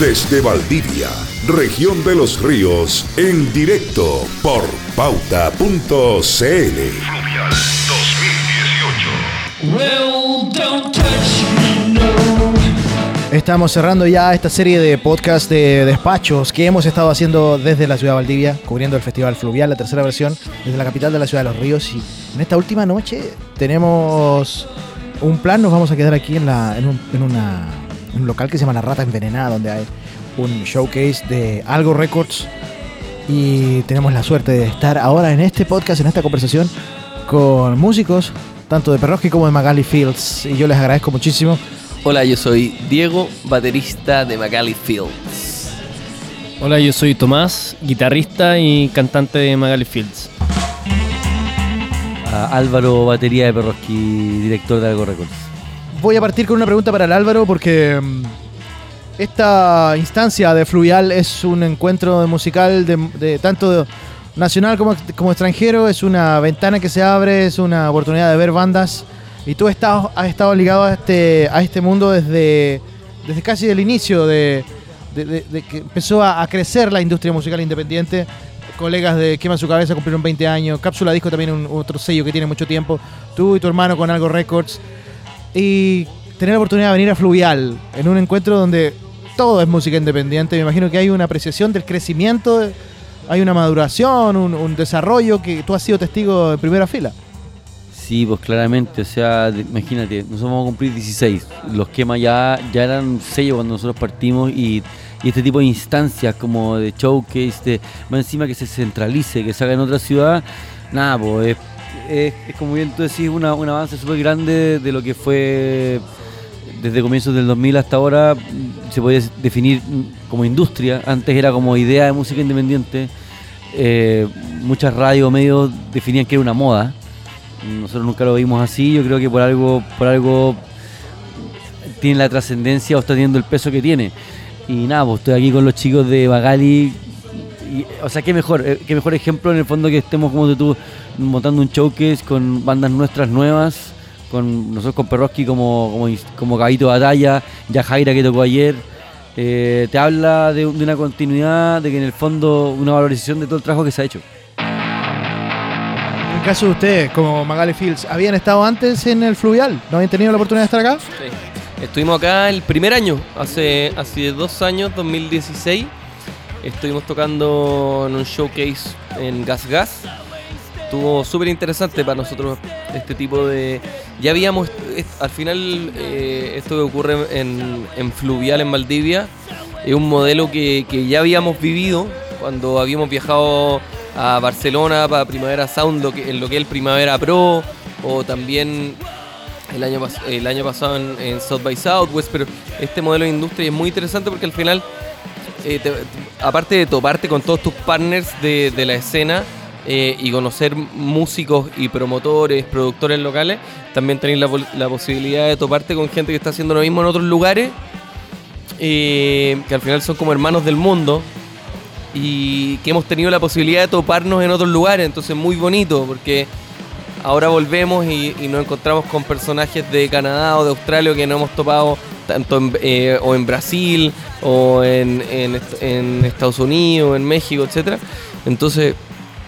Desde Valdivia, región de los ríos, en directo por pauta.cl. Fluvial 2018. Estamos cerrando ya esta serie de podcast de despachos que hemos estado haciendo desde la ciudad de Valdivia, cubriendo el Festival Fluvial, la tercera versión, desde la capital de la ciudad de los ríos. Y en esta última noche tenemos un plan, nos vamos a quedar aquí en, la, en, un, en una, un local que se llama La Rata Envenenada, donde hay un showcase de Algo Records. Y tenemos la suerte de estar ahora en este podcast, en esta conversación, con músicos, tanto de Perroski como de Magali Fields. Y yo les agradezco muchísimo. Hola, yo soy Diego, baterista de Magali Fields. Hola, yo soy Tomás, guitarrista y cantante de Magali Fields. Álvaro, batería de Perroski, director de Algo Records. Voy a partir con una pregunta para el Álvaro porque mm, esta instancia de Fluvial es un encuentro musical de, tanto nacional como, como, extranjero, es una ventana que se abre, es una oportunidad de ver bandas y tú estado, has estado ligado a este, a este mundo desde, desde casi el inicio de, que empezó a, a crecer la industria musical independiente colegas de Quema su cabeza cumplieron 20 años. Cápsula Disco también un otro sello que tiene mucho tiempo. Tú y tu hermano con Algo Records. Y tener la oportunidad de venir a Fluvial en un encuentro donde todo es música independiente. Me imagino que hay una apreciación del crecimiento, hay una maduración, un, desarrollo que tú has sido testigo de primera fila. Sí, pues claramente, o sea, imagínate, nosotros vamos a cumplir 16. Los Quema ya, ya eran sello cuando nosotros partimos y y este tipo de instancias como de showcase, de, más encima que se centralice, que se haga en otra ciudad, nada, pues es, como bien tú decís, una, un avance súper grande de lo que fue desde comienzos del 2000 hasta ahora, se podía definir como industria, antes era como idea de música independiente, eh, muchas radios medios definían que era una moda, nosotros nunca lo vimos así, yo creo que por algo, por algo tiene la trascendencia o está teniendo el peso que tiene. Y nada, pues estoy aquí con los chicos de Bagali. O sea, qué mejor, eh, qué mejor ejemplo en el fondo que estemos como tú montando un showcase con bandas nuestras nuevas, con nosotros con Perroski como, como, como cabito de batalla, ya Jaira que tocó ayer. Eh, te habla de, una continuidad, de que en el fondo una valorización de todo el trabajo que se ha hecho. En el caso de ustedes, como Magali Fields, ¿habían estado antes en el Fluvial? ¿No habían tenido la oportunidad de estar acá? Sí. Estuvimos acá el primer año, hace, hace dos años, 2016. Estuvimos tocando en un showcase en Gas Gas. Estuvo súper interesante para nosotros este tipo de... Ya habíamos, al final, eh, esto que ocurre en, en, Fluvial, en Maldivia, es un modelo que, que ya habíamos vivido cuando habíamos viajado a Barcelona para Primavera Sound, en lo que es el Primavera Pro, o también el año, el año pasado en, South by Southwest, pero este modelo de industria es muy interesante porque al final, eh, aparte de toparte con todos tus partners de, la escena eh, y conocer músicos y promotores, productores locales, también tenéis la, posibilidad de toparte con gente que está haciendo lo mismo en otros lugares, eh, que al final son como hermanos del mundo. Y que hemos tenido la posibilidad de toparnos en otros lugares, entonces muy bonito, porque ahora volvemos y, nos encontramos con personajes de Canadá o de Australia que no hemos topado tanto en, eh, o en Brasil o en, Estados Unidos, en México, etcétera. Entonces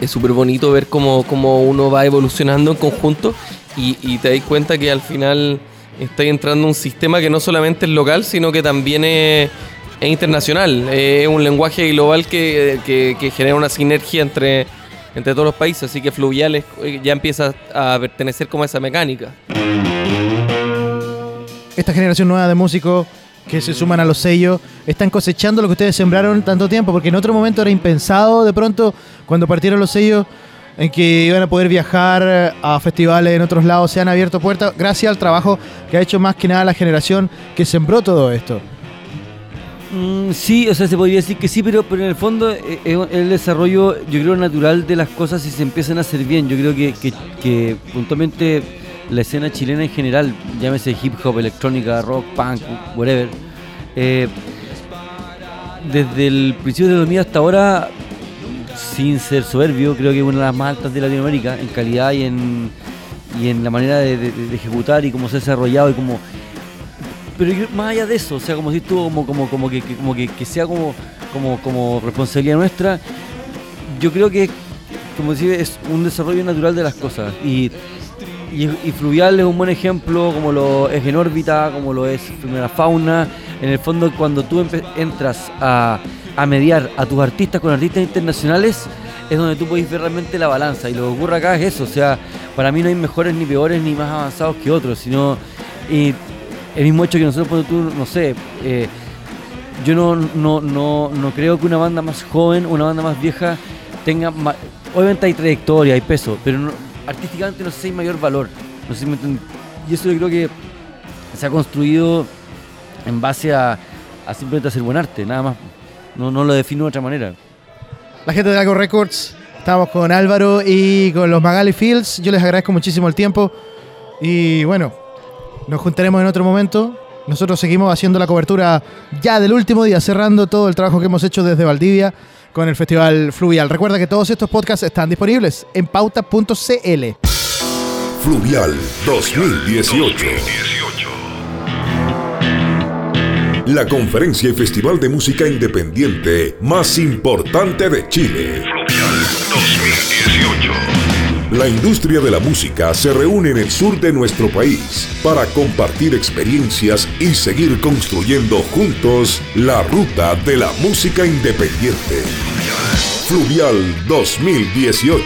es súper bonito ver cómo, uno va evolucionando en conjunto y, te das cuenta que al final está entrando un sistema que no solamente es local, sino que también es, internacional. Es un lenguaje global que genera una sinergia entre entre todos los países, así que Fluviales ya empieza a pertenecer como a esa mecánica. Esta generación nueva de músicos que se suman a los sellos están cosechando lo que ustedes sembraron tanto tiempo, porque en otro momento era impensado de pronto cuando partieron los sellos en que iban a poder viajar a festivales en otros lados, se han abierto puertas gracias al trabajo que ha hecho más que nada la generación que sembró todo esto. Mm, sí, o sea, se podría decir que sí, pero, pero en el fondo eh, es el desarrollo, yo creo, natural de las cosas si se empiezan a hacer bien. Yo creo que puntualmente la escena chilena en general, llámese hip hop, electrónica, rock, punk, whatever, eh, desde el principio de 2000 hasta ahora, sin ser soberbio, creo que es una de las más altas de Latinoamérica en calidad y en, y en la manera de, de- de ejecutar y cómo se ha desarrollado y como pero más allá de eso, o sea, como si estuvo como, como, como que, como que, que sea como, como, como responsabilidad nuestra, yo creo que, como decía, es un desarrollo natural de las cosas. Y, y, Fluvial es un buen ejemplo, como lo es en órbita, como lo es Primera Fauna. En el fondo, cuando tú entras a, a mediar a tus artistas con artistas internacionales, es donde tú puedes ver realmente la balanza. Y lo que ocurre acá es eso, o sea, para mí no hay mejores ni peores ni más avanzados que otros, sino... Y el mismo hecho que nosotros, cuando tú, no sé, eh, yo no, no, no, no creo que una banda más joven, una banda más vieja, tenga. ma- obviamente hay trayectoria, hay peso, pero no- artísticamente no sé si hay mayor valor. No sé y eso yo creo que se ha construido en base a, simplemente hacer buen arte, nada más. No, no lo defino de otra manera. La gente de Lago Records, estamos con Álvaro y con los Magali Fields. Yo les agradezco muchísimo el tiempo. Y bueno, nos juntaremos en otro momento. Nosotros seguimos haciendo la cobertura ya del último día, cerrando todo el trabajo que hemos hecho desde Valdivia con el Festival Fluvial. Recuerda que todos estos podcasts están disponibles en pauta.cl. Fluvial 2018. La conferencia y festival de música independiente más importante de Chile. La industria de la música se reúne en el sur de nuestro país para compartir experiencias y seguir construyendo juntos la ruta de la música independiente. Fluvial 2018.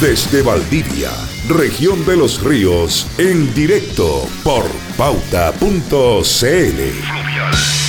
Desde Valdivia, región de los ríos, en directo por pauta.cl. Fluvial 2018.